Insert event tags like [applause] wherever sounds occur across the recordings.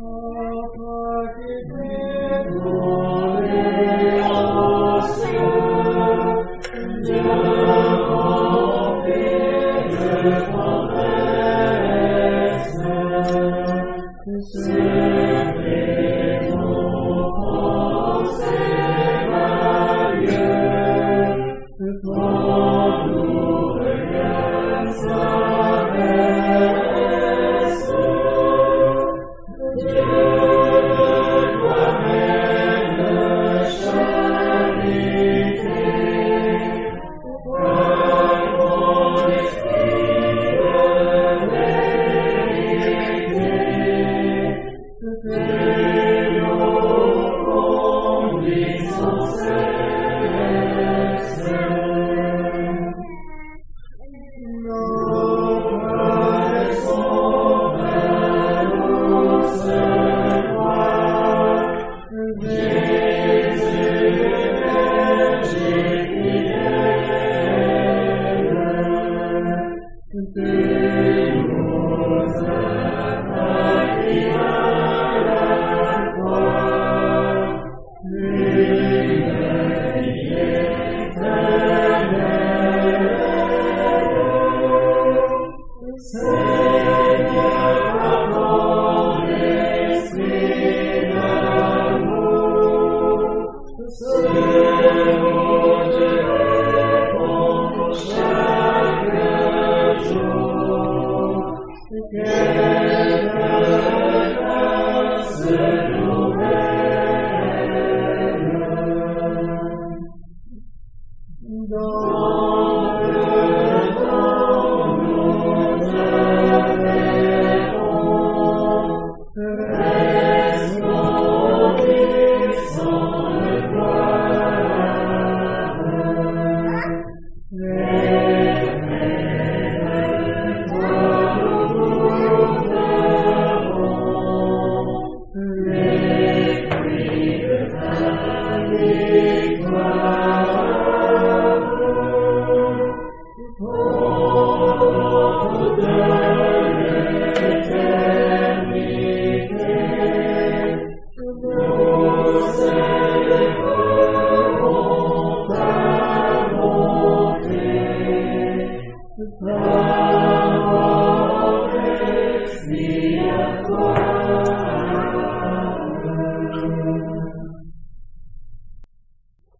Oh.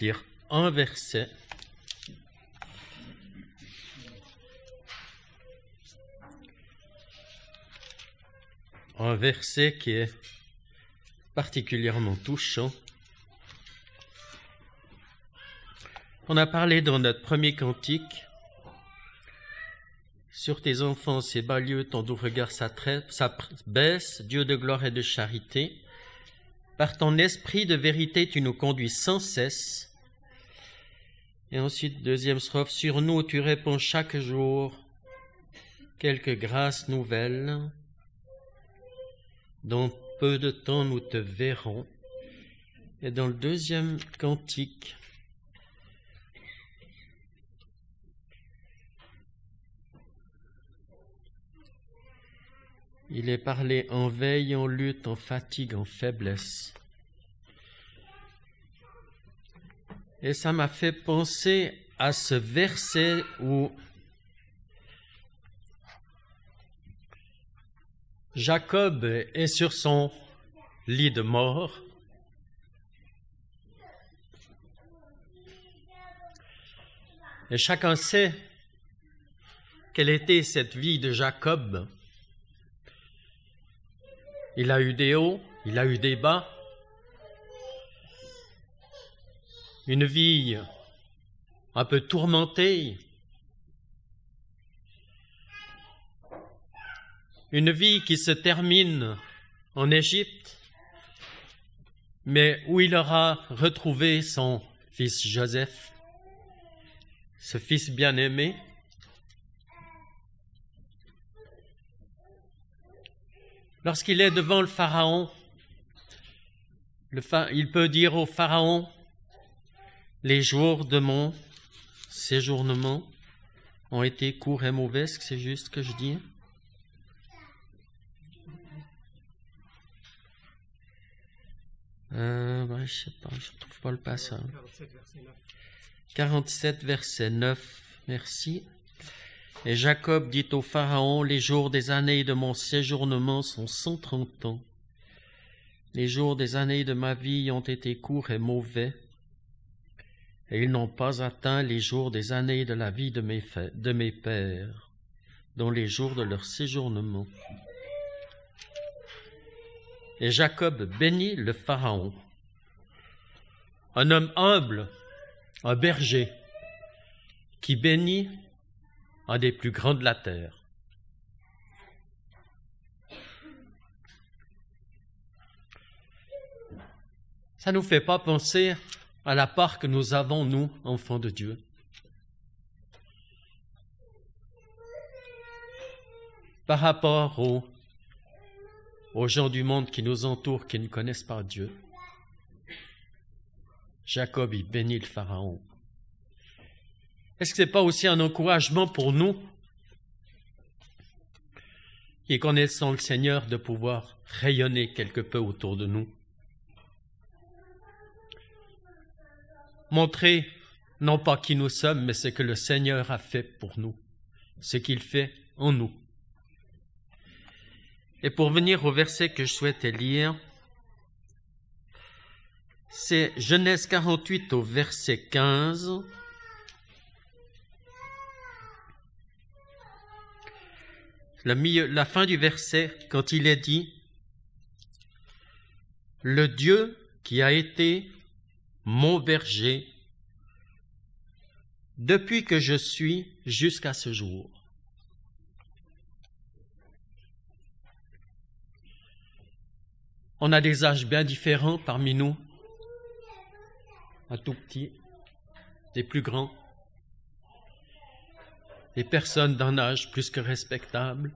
lire un verset. Un verset qui est particulièrement touchant. On a parlé dans notre premier cantique sur tes enfants, ces bas lieux, ton doux regard baisse, Dieu de gloire et de charité. Par ton esprit de vérité, tu nous conduis sans cesse. Et ensuite, deuxième strophe, sur nous, tu réponds chaque jour quelques grâces nouvelles. Dans peu de temps, nous te verrons. Et dans le deuxième cantique, Il est parlé en veille, en lutte, en fatigue, en faiblesse. Et ça m'a fait penser à ce verset où Jacob est sur son lit de mort. Et chacun sait quelle était cette vie de Jacob. Il a eu des hauts, il a eu des bas. Une vie un peu tourmentée. Une vie qui se termine en Égypte, mais où il aura retrouvé son fils Joseph, ce fils bien-aimé, Lorsqu'il est devant le Pharaon, il peut dire au Pharaon, les jours de mon séjournement ont été courts et mauvais, ce c'est juste que je dis? Euh, Je sais pas, je ne trouve pas le passage. 47, verset 9. Merci. Et Jacob dit au Pharaon, Les jours des années de mon séjournement sont cent trente ans. Les jours des années de ma vie ont été courts et mauvais, et ils n'ont pas atteint les jours des années de la vie de mes, de mes pères, dont les jours de leur séjournement. Et Jacob bénit le Pharaon, un homme humble, un berger, qui bénit un des plus grands de la terre. Ça ne nous fait pas penser à la part que nous avons, nous, enfants de Dieu. Par rapport aux, gens du monde qui nous entourent, qui ne connaissent pas Dieu. Jacob y bénit le Pharaon. Est-ce que ce n'est pas aussi un encouragement pour nous qui connaissons le Seigneur de pouvoir rayonner quelque peu autour de nous? Montrer non pas qui nous sommes, mais ce que le Seigneur a fait pour nous, ce qu'il fait en nous. Et pour venir au verset que je souhaitais lire, c'est Genèse 48 au verset 15. La, fin du verset, quand il est dit, le Dieu qui a été mon berger depuis que je suis jusqu'à ce jour. On a des âges bien différents parmi nous, un tout petit, des plus grands, des personnes d'un âge plus que respectable.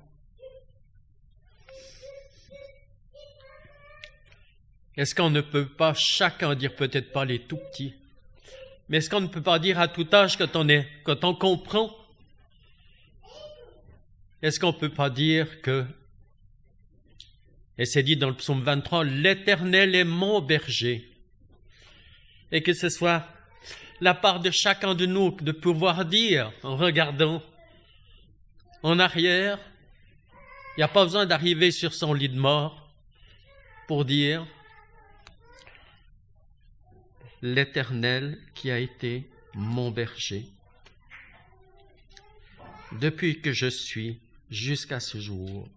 Est-ce qu'on ne peut pas chacun dire peut-être pas les tout petits, mais est-ce qu'on ne peut pas dire à tout âge quand on est, quand on comprend, est-ce qu'on ne peut pas dire que, et c'est dit dans le psaume 23, l'Éternel est mon berger, et que ce soit la part de chacun de nous de pouvoir dire en regardant en arrière. Il n'y a pas besoin d'arriver sur son lit de mort pour dire l'Éternel qui a été mon berger. Depuis que je suis jusqu'à ce jour.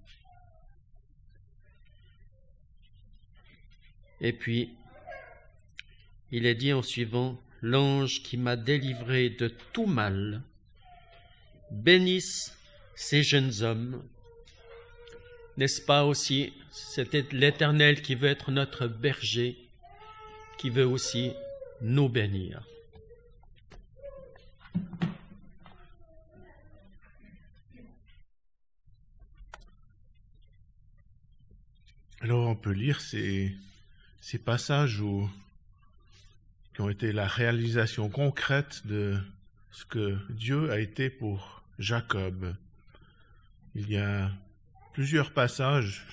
Et puis, il est dit en suivant, l'ange qui m'a délivré de tout mal, bénisse ces jeunes hommes. N'est-ce pas aussi, c'est l'Éternel qui veut être notre berger, qui veut aussi nous bénir. Alors on peut lire ces, ces passages où, qui ont été la réalisation concrète de ce que Dieu a été pour Jacob. Il y a plusieurs passages,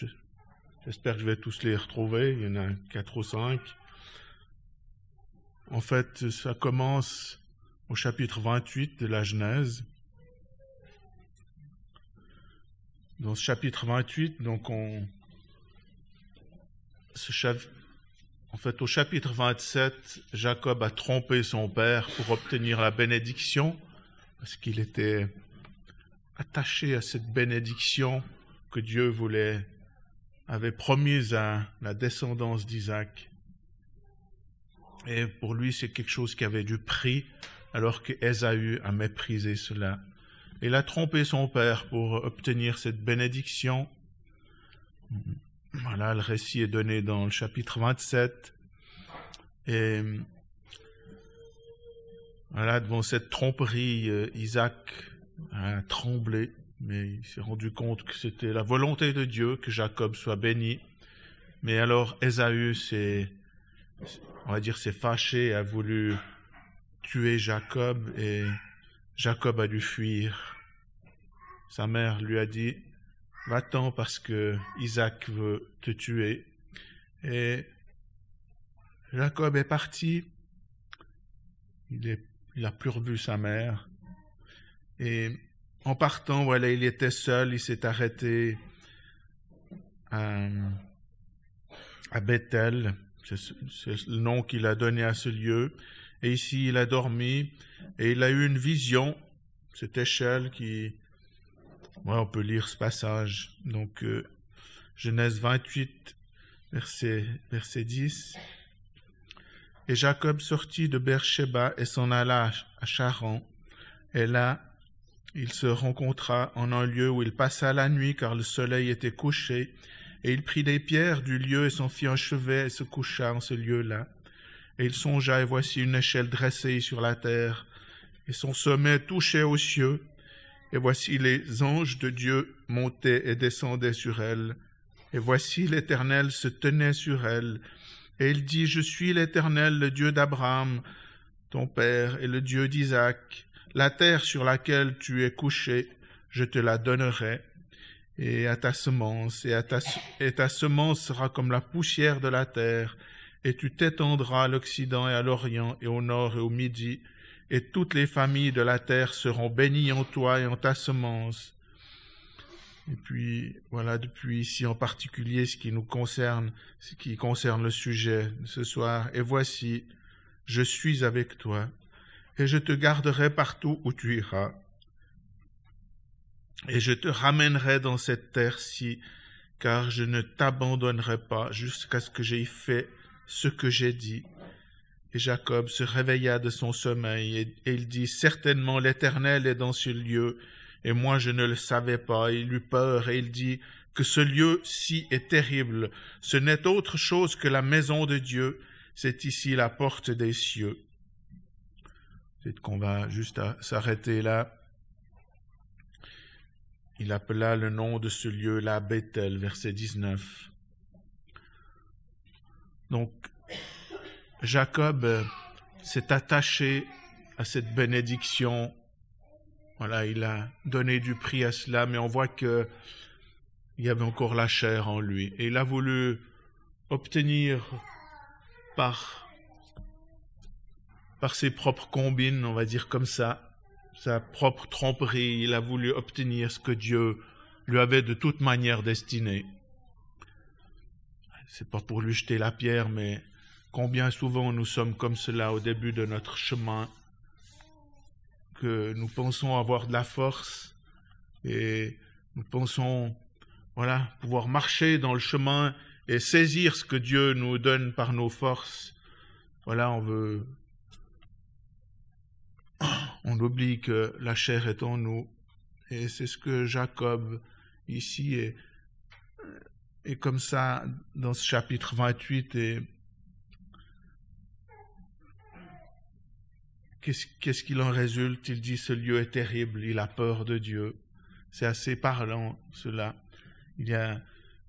j'espère que je vais tous les retrouver, il y en a quatre ou cinq. En fait, ça commence au chapitre 28 de la Genèse. Dans ce chapitre 28, donc on, en fait, au chapitre 27, Jacob a trompé son père pour obtenir la bénédiction, parce qu'il était attaché à cette bénédiction que Dieu voulait, avait promise à la descendance d'Isaac. Et pour lui, c'est quelque chose qui avait du prix, alors qu'Ésaü a méprisé cela. Il a trompé son père pour obtenir cette bénédiction. Voilà, le récit est donné dans le chapitre 27. Et voilà, devant cette tromperie, euh, Isaac a tremblé, mais il s'est rendu compte que c'était la volonté de Dieu que Jacob soit béni. Mais alors Ésaü s'est, on va dire, s'est fâché, a voulu tuer Jacob et Jacob a dû fuir. Sa mère lui a dit, va-t'en parce que Isaac veut te tuer. Et Jacob est parti. Il n'a plus revu sa mère. Et en partant, voilà, il était seul, il s'est arrêté à, à Bethel, c'est le nom qu'il a donné à ce lieu. Et ici, il a dormi et il a eu une vision, cette échelle qui on peut lire ce passage. Donc, euh, Genèse 28, verset, verset 10. Et Jacob sortit de Beersheba et s'en alla à Charan. Et là, il se rencontra en un lieu où il passa la nuit car le soleil était couché. Et il prit des pierres du lieu et s'en fit un chevet et se coucha en ce lieu-là. Et il songea et voici une échelle dressée sur la terre et son sommet touchait aux cieux et voici les anges de Dieu montaient et descendaient sur elle. Et voici l'Éternel se tenait sur elle. Et il dit, Je suis l'Éternel, le Dieu d'Abraham, ton père, et le Dieu d'Isaac. La terre sur laquelle tu es couché, je te la donnerai, et à ta semence, et, ta, et ta semence sera comme la poussière de la terre, et tu t'étendras à l'Occident et à l'Orient, et au Nord et au Midi, et toutes les familles de la terre seront bénies en toi et en ta semence. Et puis, voilà, depuis ici en particulier ce qui nous concerne, ce qui concerne le sujet de ce soir. Et voici, je suis avec toi, et je te garderai partout où tu iras. Et je te ramènerai dans cette terre-ci, car je ne t'abandonnerai pas jusqu'à ce que j'aie fait ce que j'ai dit. Et Jacob se réveilla de son sommeil, et, il dit, Certainement l'Éternel est dans ce lieu, et moi je ne le savais pas. Il eut peur, et il dit, Que ce lieu-ci est terrible, ce n'est autre chose que la maison de Dieu, c'est ici la porte des cieux. C'est qu'on va juste s'arrêter là. Il appela le nom de ce lieu-là Bethel, verset 19. Donc, Jacob euh, s'est attaché à cette bénédiction. Voilà, il a donné du prix à cela, mais on voit que il y avait encore la chair en lui. Et il a voulu obtenir par, par ses propres combines, on va dire comme ça, sa propre tromperie, il a voulu obtenir ce que Dieu lui avait de toute manière destiné. C'est pas pour lui jeter la pierre, mais combien souvent nous sommes comme cela au début de notre chemin, que nous pensons avoir de la force et nous pensons, voilà, pouvoir marcher dans le chemin et saisir ce que Dieu nous donne par nos forces. Voilà, on veut, on oublie que la chair est en nous. Et c'est ce que Jacob ici est, est comme ça dans ce chapitre 28 et qu'est-ce qu'il en résulte? Il dit ce lieu est terrible, il a peur de Dieu. C'est assez parlant cela. Il y a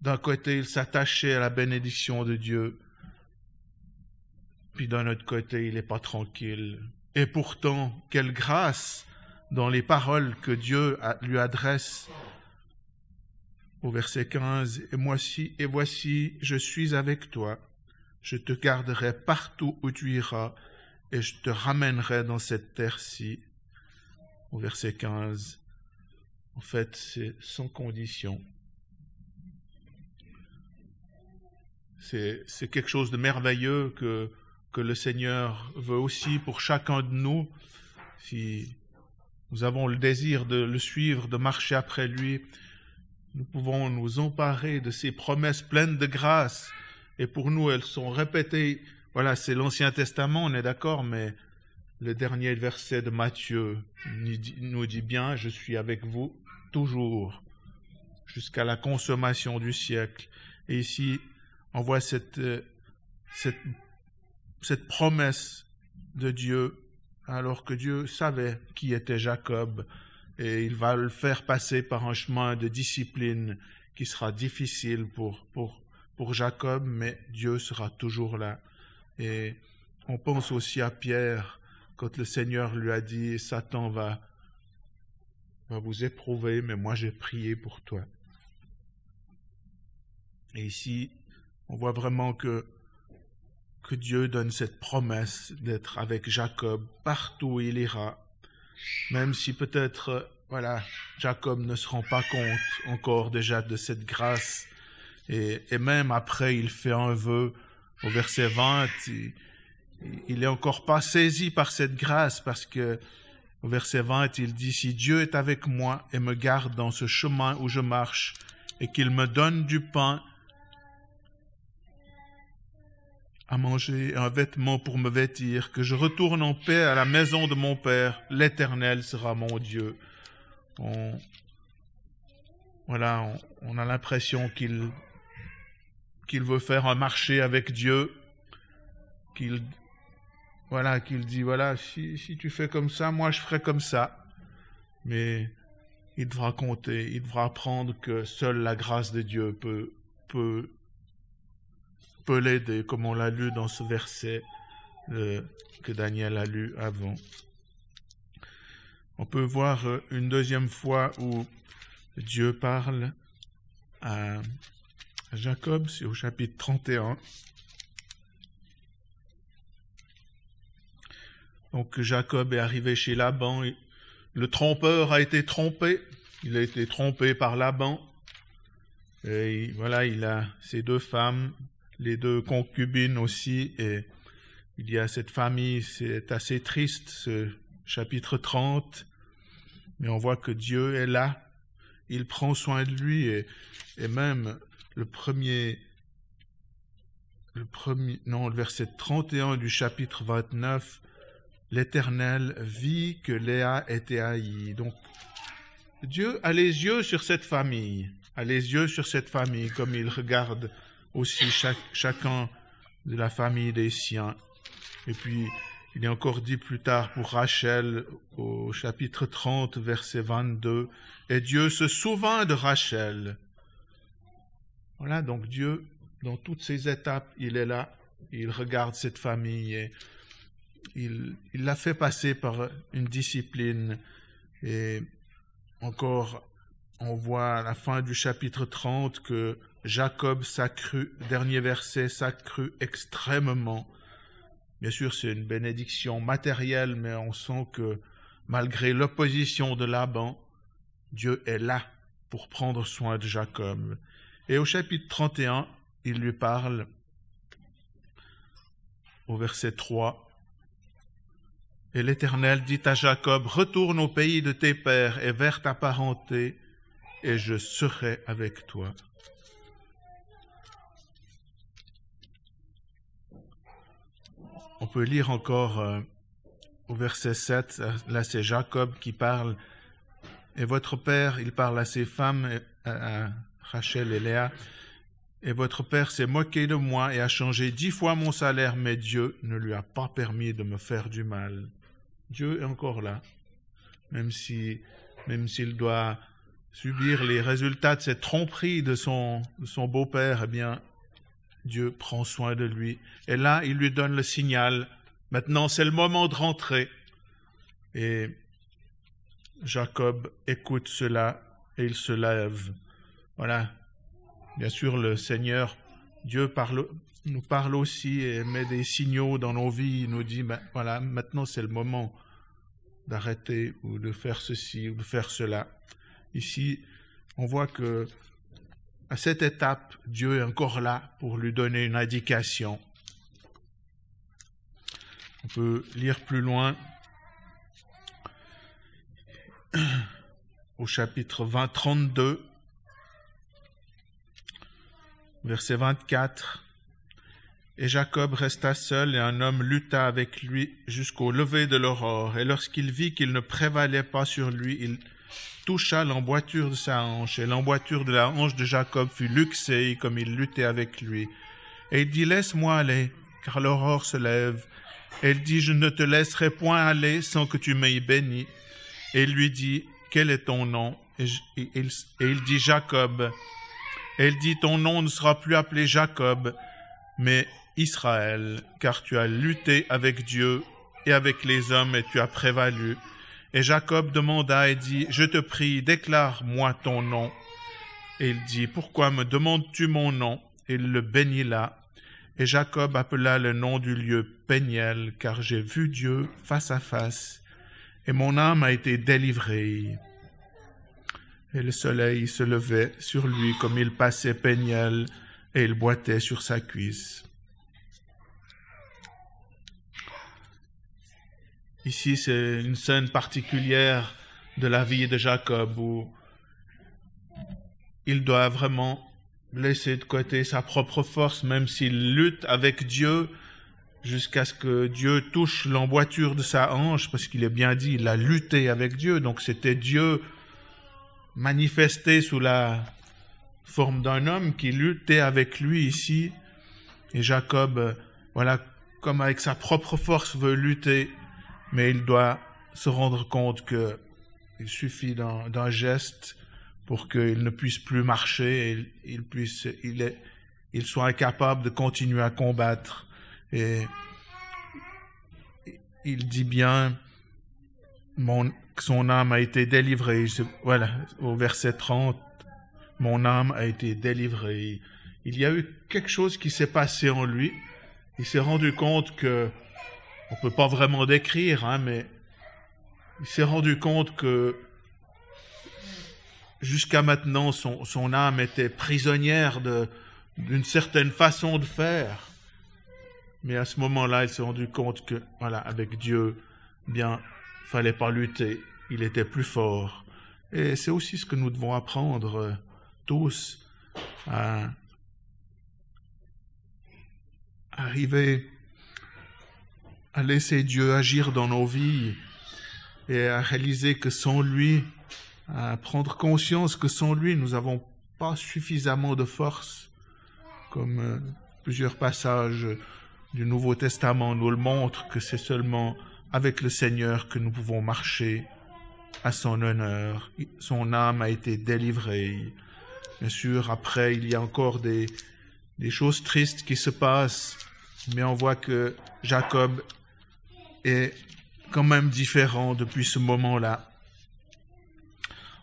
d'un côté, il s'attachait à la bénédiction de Dieu, puis d'un autre côté, il n'est pas tranquille. Et pourtant, quelle grâce dans les paroles que Dieu lui adresse au verset 15, et voici, et voici, je suis avec toi, je te garderai partout où tu iras, et je te ramènerai dans cette terre-ci. Au verset 15, en fait, c'est sans condition. C'est quelque chose de merveilleux que, que le Seigneur veut aussi pour chacun de nous. Si nous avons le désir de le suivre, de marcher après lui, nous pouvons nous emparer de ces promesses pleines de grâce. Et pour nous, elles sont répétées. Voilà, c'est l'Ancien Testament, on est d'accord, mais le dernier verset de Matthieu nous dit bien, je suis avec vous toujours jusqu'à la consommation du siècle. Et ici, on voit cette, euh, cette, promesse de Dieu, alors que Dieu savait qui était Jacob, et il va le faire passer par un chemin de discipline qui sera difficile pour Jacob, mais Dieu sera toujours là. Et on pense aussi à Pierre, quand le Seigneur lui a dit, Satan va, va vous éprouver, mais moi j'ai prié pour toi. Et ici, on voit vraiment que, que Dieu donne cette promesse d'être avec Jacob partout où il ira, même si peut-être, voilà, Jacob ne se rend pas compte encore déjà de cette grâce, et, et même après il fait un vœu au verset 20, il, il est encore pas saisi par cette grâce parce que au verset 20, il dit, Si Dieu est avec moi et me garde dans ce chemin où je marche, et qu'il me donne du pain à manger, un vêtement pour me vêtir, que je retourne en paix à la maison de mon Père, l'Éternel sera mon Dieu. On, voilà, on, a l'impression qu'il qu'il veut faire un marché avec Dieu, qu'il voilà, qu'il dit voilà, si, tu fais comme ça, moi je ferai comme ça. Mais il devra compter, il devra apprendre que seule la grâce de Dieu peut peut peut l'aider, comme on l'a lu dans ce verset que Daniel a lu avant. On peut voir une deuxième fois où Dieu parle à Jacob, c'est au chapitre 31. Donc Jacob est arrivé chez Laban, le trompeur a été trompé, il a été trompé par Laban, et voilà, il a ses deux femmes, les deux concubines aussi, et il y a cette famille, c'est assez triste, ce chapitre 30, mais on voit que Dieu est là, il prend soin de lui, et, et même le premier, le premier, non, le verset 31 du chapitre 29, l'Éternel vit que Léa était haïe. Donc, Dieu a les yeux sur cette famille, a les yeux sur cette famille, comme il regarde aussi chacun de la famille des siens. Et puis, il est encore dit plus tard pour Rachel au chapitre 30, verset 22, et Dieu se souvint de Rachel. Voilà, donc Dieu, dans toutes ces étapes, il est là, il regarde cette famille et il, il l'a fait passer par une discipline. Et encore, on voit à la fin du chapitre 30 que Jacob s'accrut, dernier verset, s'accrut extrêmement. Bien sûr, c'est une bénédiction matérielle, mais on sent que malgré l'opposition de Laban, Dieu est là pour prendre soin de Jacob. Et au chapitre 31, il lui parle au verset 3. Et l'Éternel dit à Jacob, Retourne au pays de tes pères et vers ta parenté, et je serai avec toi. On peut lire encore euh, au verset 7, là c'est Jacob qui parle, et votre père, il parle à ses femmes, Rachel et Léa, et votre père s'est moqué de moi et a changé dix fois mon salaire, mais Dieu ne lui a pas permis de me faire du mal. Dieu est encore là, même si, même s'il doit subir les résultats de cette tromperie de son, de son beau-père, eh bien, Dieu prend soin de lui. Et là, il lui donne le signal. Maintenant, c'est le moment de rentrer. Et Jacob écoute cela et il se lève. Voilà, Bien sûr, le Seigneur, Dieu nous parle aussi et met des signaux dans nos vies. Il nous dit, ben, voilà, maintenant c'est le moment d'arrêter ou de faire ceci ou de faire cela. Ici, on voit que à cette étape, Dieu est encore là pour lui donner une indication. On peut lire plus loin au chapitre 20, 32 verset 24. Et Jacob resta seul et un homme lutta avec lui jusqu'au lever de l'aurore. Et lorsqu'il vit qu'il ne prévalait pas sur lui, il toucha l'emboîture de sa hanche, et l'emboîture de la hanche de Jacob fut luxée comme il luttait avec lui. Et il dit, Laisse-moi aller, car l'aurore se lève. Et il dit, Je ne te laisserai point aller sans que tu m'aies béni. Et il lui dit, Quel est ton nom? Et, il dit, Jacob. Elle dit, Ton nom ne sera plus appelé Jacob, mais Israël, car tu as lutté avec Dieu et avec les hommes et tu as prévalu. Et Jacob demanda et dit, Je te prie, déclare-moi ton nom. Et il dit, Pourquoi me demandes-tu mon nom? Et il le bénit là. Et Jacob appela le nom du lieu Péniel, car j'ai vu Dieu face à face, et mon âme a été délivrée et le soleil se levait sur lui comme il passait peignel, et il boitait sur sa cuisse. Ici, c'est une scène particulière de la vie de Jacob où il doit vraiment laisser de côté sa propre force, même s'il lutte avec Dieu jusqu'à ce que Dieu touche l'emboîture de sa hanche, parce qu'il est bien dit, il a lutté avec Dieu, donc c'était Dieu manifesté sous la forme d'un homme qui luttait avec lui ici. Et Jacob, euh, voilà, comme avec sa propre force veut lutter, mais il doit se rendre compte que il suffit d'un geste pour qu'il ne puisse plus marcher et il puisse, il est, il soit incapable de continuer à combattre. Et il dit bien, mon, son âme a été délivrée. Voilà, au verset 30, mon âme a été délivrée. Il y a eu quelque chose qui s'est passé en lui. Il s'est rendu compte que, on peut pas vraiment décrire, hein, mais il s'est rendu compte que jusqu'à maintenant, son, son, âme était prisonnière d'une certaine façon de faire. Mais à ce moment-là, il s'est rendu compte que, voilà, avec Dieu, bien, fallait pas lutter, il était plus fort. Et c'est aussi ce que nous devons apprendre euh, tous à arriver à laisser Dieu agir dans nos vies et à réaliser que sans lui, à prendre conscience que sans lui, nous n'avons pas suffisamment de force, comme euh, plusieurs passages du Nouveau Testament nous le montrent, que c'est seulement avec le Seigneur que nous pouvons marcher à son honneur. Son âme a été délivrée. Bien sûr, après, il y a encore des, choses tristes qui se passent, mais on voit que Jacob est quand même différent depuis ce moment-là.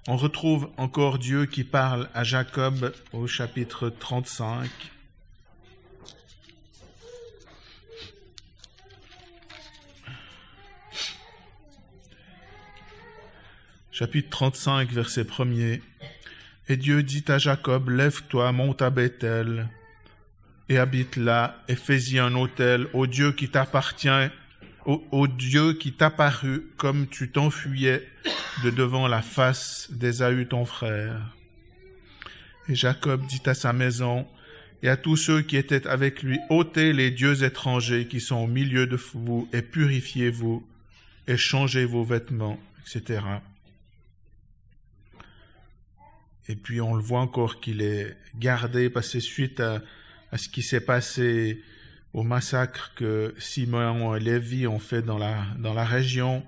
On retrouve encore Dieu qui parle à Jacob au chapitre 35. Chapitre 35, verset 1er. Et Dieu dit à Jacob, Lève-toi, monte à Bethel, et habite là, et fais-y un autel au Dieu qui t'appartient, au, Dieu qui t'apparut comme tu t'enfuyais de devant la face d'Ésaü ton frère. Et Jacob dit à sa maison et à tous ceux qui étaient avec lui, ôtez les dieux étrangers qui sont au milieu de vous et purifiez-vous et changez vos vêtements, etc. Et puis on le voit encore qu'il est gardé parce que suite à, ce qui s'est passé au massacre que Simon et Lévi ont fait dans la, dans la région,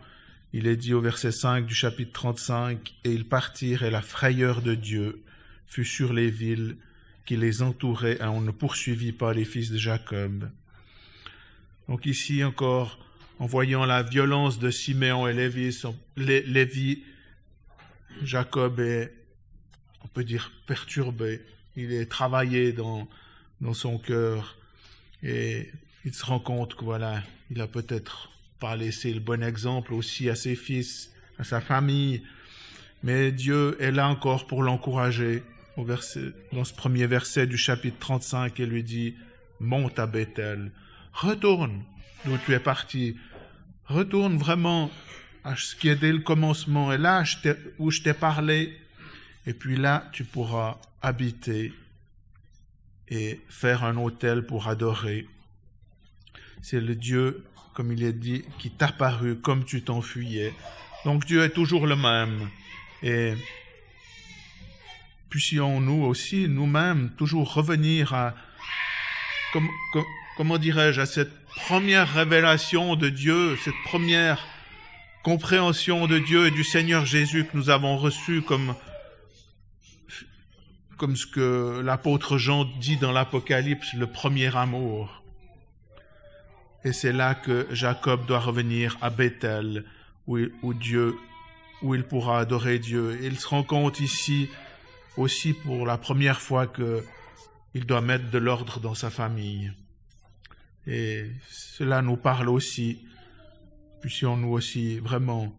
il est dit au verset 5 du chapitre 35, Et ils partirent et la frayeur de Dieu fut sur les villes qui les entouraient et on ne poursuivit pas les fils de Jacob. Donc ici encore, en voyant la violence de Siméon et Lévi, Lévi Jacob est, peut dire, perturbé. Il est travaillé dans, dans son cœur et il se rend compte que voilà, il a peut-être pas laissé le bon exemple aussi à ses fils, à sa famille, mais Dieu est là encore pour l'encourager. Au verset, dans ce premier verset du chapitre 35, il lui dit, monte à Bethel, retourne d'où tu es parti, retourne vraiment à ce qui est dès le commencement, et là où je t'ai parlé, et puis là tu pourras habiter et faire un autel pour adorer. C'est le Dieu, comme il est dit, qui t'apparut comme tu t'enfuyais. Donc Dieu est toujours le même. Et puissions-nous aussi, nous-mêmes, toujours revenir à, comme, comme, comment dirais-je, à cette première révélation de Dieu, cette première compréhension de Dieu et du Seigneur Jésus que nous avons reçue comme comme ce que l'apôtre Jean dit dans l'Apocalypse, le premier amour. Et c'est là que Jacob doit revenir à Bethel, où, où Dieu, où il pourra adorer Dieu. il se rend compte ici aussi pour la première fois que il doit mettre de l'ordre dans sa famille. Et cela nous parle aussi, puissions-nous aussi vraiment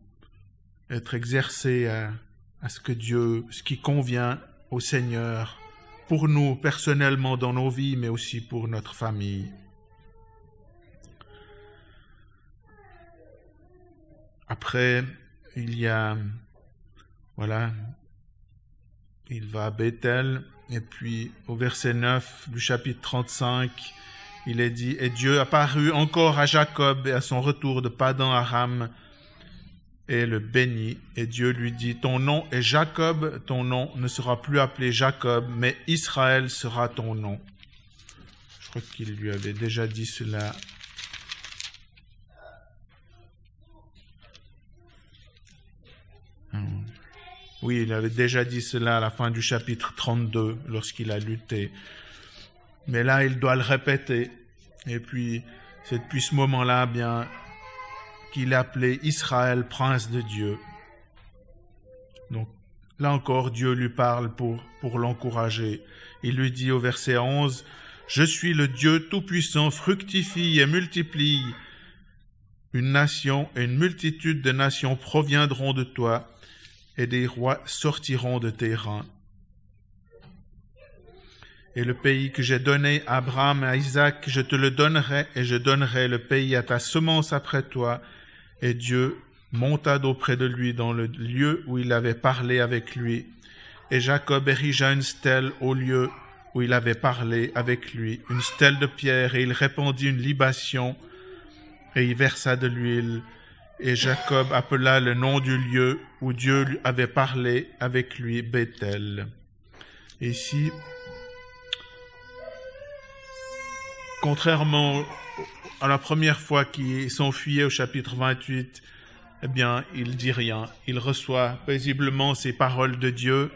être exercés à, à ce que Dieu, ce qui convient au Seigneur, pour nous personnellement dans nos vies, mais aussi pour notre famille. Après, il y a, voilà, il va à Bethel, et puis au verset 9 du chapitre 35, il est dit, Et Dieu apparut encore à Jacob et à son retour de Padan Aram, et le bénit, et Dieu lui dit, Ton nom est Jacob, ton nom ne sera plus appelé Jacob, mais Israël sera ton nom. Je crois qu'il lui avait déjà dit cela. Hmm. Oui, il avait déjà dit cela à la fin du chapitre 32, lorsqu'il a lutté. Mais là, il doit le répéter. Et puis, c'est depuis ce moment-là, bien, qu'il appelait Israël prince de Dieu. Donc là encore, Dieu lui parle pour, pour l'encourager. Il lui dit au verset 11, Je suis le Dieu Tout-Puissant, fructifie et multiplie. Une nation et une multitude de nations proviendront de toi, et des rois sortiront de tes reins. Et le pays que j'ai donné à Abraham et à Isaac, je te le donnerai, et je donnerai le pays à ta semence après toi, et Dieu monta d'auprès de lui dans le lieu où il avait parlé avec lui. Et Jacob érigea une stèle au lieu où il avait parlé avec lui, une stèle de pierre, et il répandit une libation, et il versa de l'huile. Et Jacob appela le nom du lieu où Dieu lui avait parlé avec lui Bethel. Ici, contrairement la première fois qu'il s'enfuyait au chapitre 28, eh bien, il dit rien. Il reçoit paisiblement ces paroles de Dieu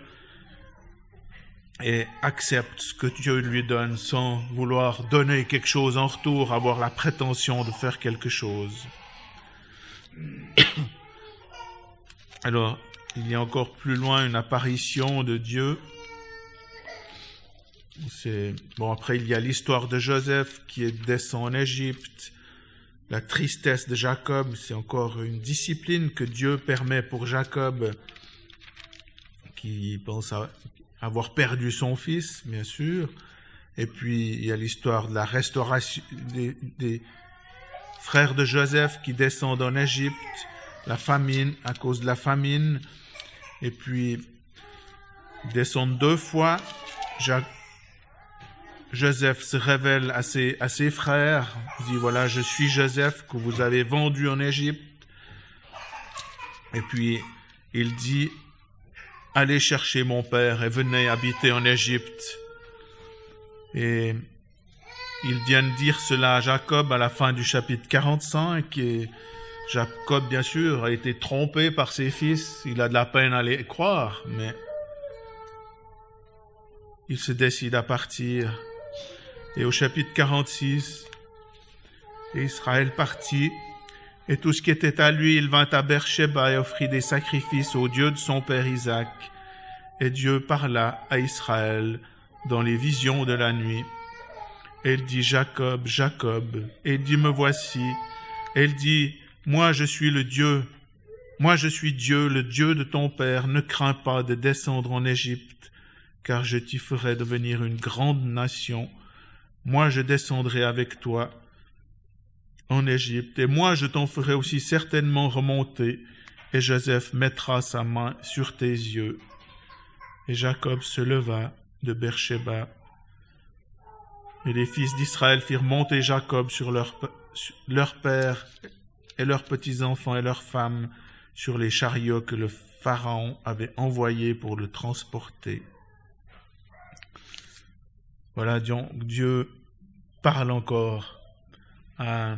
et accepte ce que Dieu lui donne sans vouloir donner quelque chose en retour, avoir la prétention de faire quelque chose. [coughs] Alors, il y a encore plus loin une apparition de Dieu bon. Après, il y a l'histoire de Joseph qui descend en Égypte. La tristesse de Jacob, c'est encore une discipline que Dieu permet pour Jacob, qui pense avoir perdu son fils, bien sûr. Et puis, il y a l'histoire de la restauration des, frères de Joseph qui descendent en Égypte, la famine, à cause de la famine. Et puis, ils descendent deux fois. Jacques, Joseph se révèle à ses, à ses frères. Il dit, voilà, je suis Joseph que vous avez vendu en Égypte. Et puis, il dit, allez chercher mon père et venez habiter en Égypte. Et il vient de dire cela à Jacob à la fin du chapitre 45 et Jacob, bien sûr, a été trompé par ses fils. Il a de la peine à les croire, mais il se décide à partir. Et au chapitre 46, Israël partit, et tout ce qui était à lui, il vint à Beersheba et offrit des sacrifices au Dieu de son père Isaac. Et Dieu parla à Israël dans les visions de la nuit. Elle dit Jacob, Jacob. Et il dit Me voici. Elle dit Moi je suis le Dieu. Moi je suis Dieu, le Dieu de ton père. Ne crains pas de descendre en Égypte, car je t'y ferai devenir une grande nation moi je descendrai avec toi en Égypte, et moi je t'en ferai aussi certainement remonter, et Joseph mettra sa main sur tes yeux. Et Jacob se leva de Beersheba. Et les fils d'Israël firent monter Jacob sur leur, leur père et leurs petits-enfants et leurs femmes sur les chariots que le Pharaon avait envoyés pour le transporter. Voilà, Dieu parle encore à,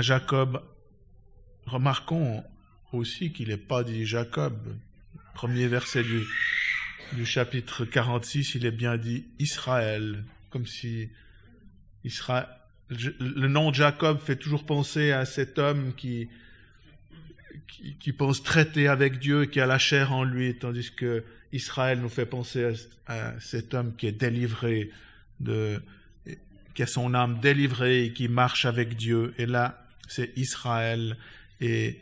Jacob. Remarquons aussi qu'il n'est pas dit Jacob. Premier verset du, chapitre 46, il est bien dit Israël, comme si le nom de Jacob fait toujours penser à cet homme qui, pense traiter avec Dieu qui a la chair en lui, tandis que Israël nous fait penser à, cet homme qui est délivré qui a son âme délivrée et qui marche avec Dieu. Et là, c'est Israël et,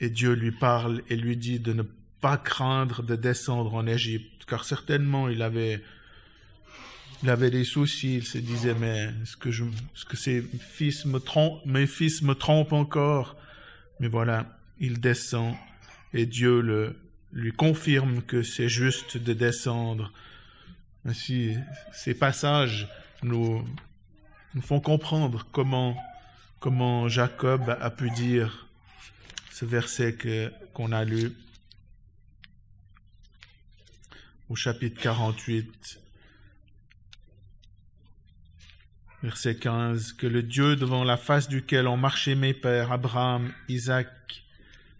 Dieu lui parle et lui dit de ne pas craindre de descendre en Égypte, car certainement il avait, il avait des soucis, il se disait, mais est-ce que, je, est-ce que fils me trompent, mes fils me trompent encore? Mais voilà, il descend et Dieu le, lui confirme que c'est juste de descendre. Ainsi, ces passages nous, nous font comprendre comment, comment Jacob a pu dire ce verset qu'on a lu au chapitre 48, verset 15, que le Dieu devant la face duquel ont marché mes pères, Abraham, Isaac,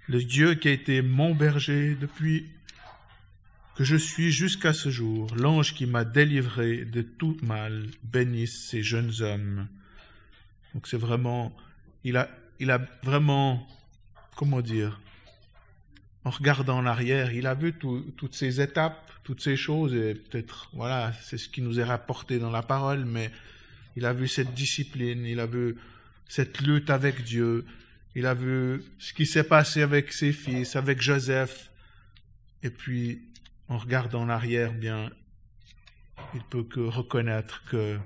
le Dieu qui a été mon berger depuis que je suis jusqu'à ce jour, l'ange qui m'a délivré de tout mal, bénisse ces jeunes hommes. Donc c'est vraiment, il a, il a vraiment, comment dire, en regardant en arrière, il a vu tout, toutes ces étapes, toutes ces choses, et peut-être, voilà, c'est ce qui nous est rapporté dans la parole, mais il a vu cette discipline, il a vu cette lutte avec Dieu, il a vu ce qui s'est passé avec ses fils, avec Joseph, et puis, en regardant en arrière, bien, il peut que reconnaître que,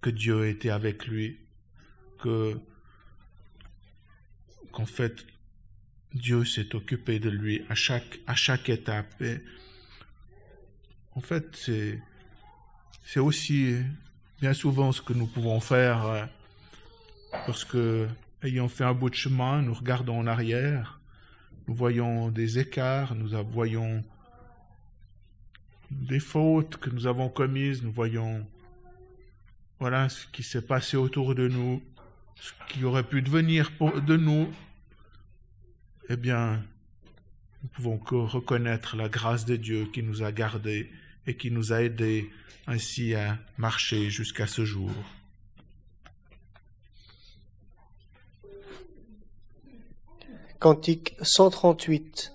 que Dieu était avec lui, que, qu'en fait, Dieu s'est occupé de lui à chaque, à chaque étape. Et en fait, c'est, c'est aussi bien souvent ce que nous pouvons faire euh, lorsque ayant fait un bout de chemin, nous regardons en arrière, nous voyons des écarts, nous voyons des fautes que nous avons commises, nous voyons voilà ce qui s'est passé autour de nous, ce qui aurait pu devenir de nous, eh bien, nous pouvons que reconnaître la grâce de Dieu qui nous a gardés et qui nous a aidés ainsi à marcher jusqu'à ce jour. Quantique, cent trente-huit.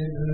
ഇത്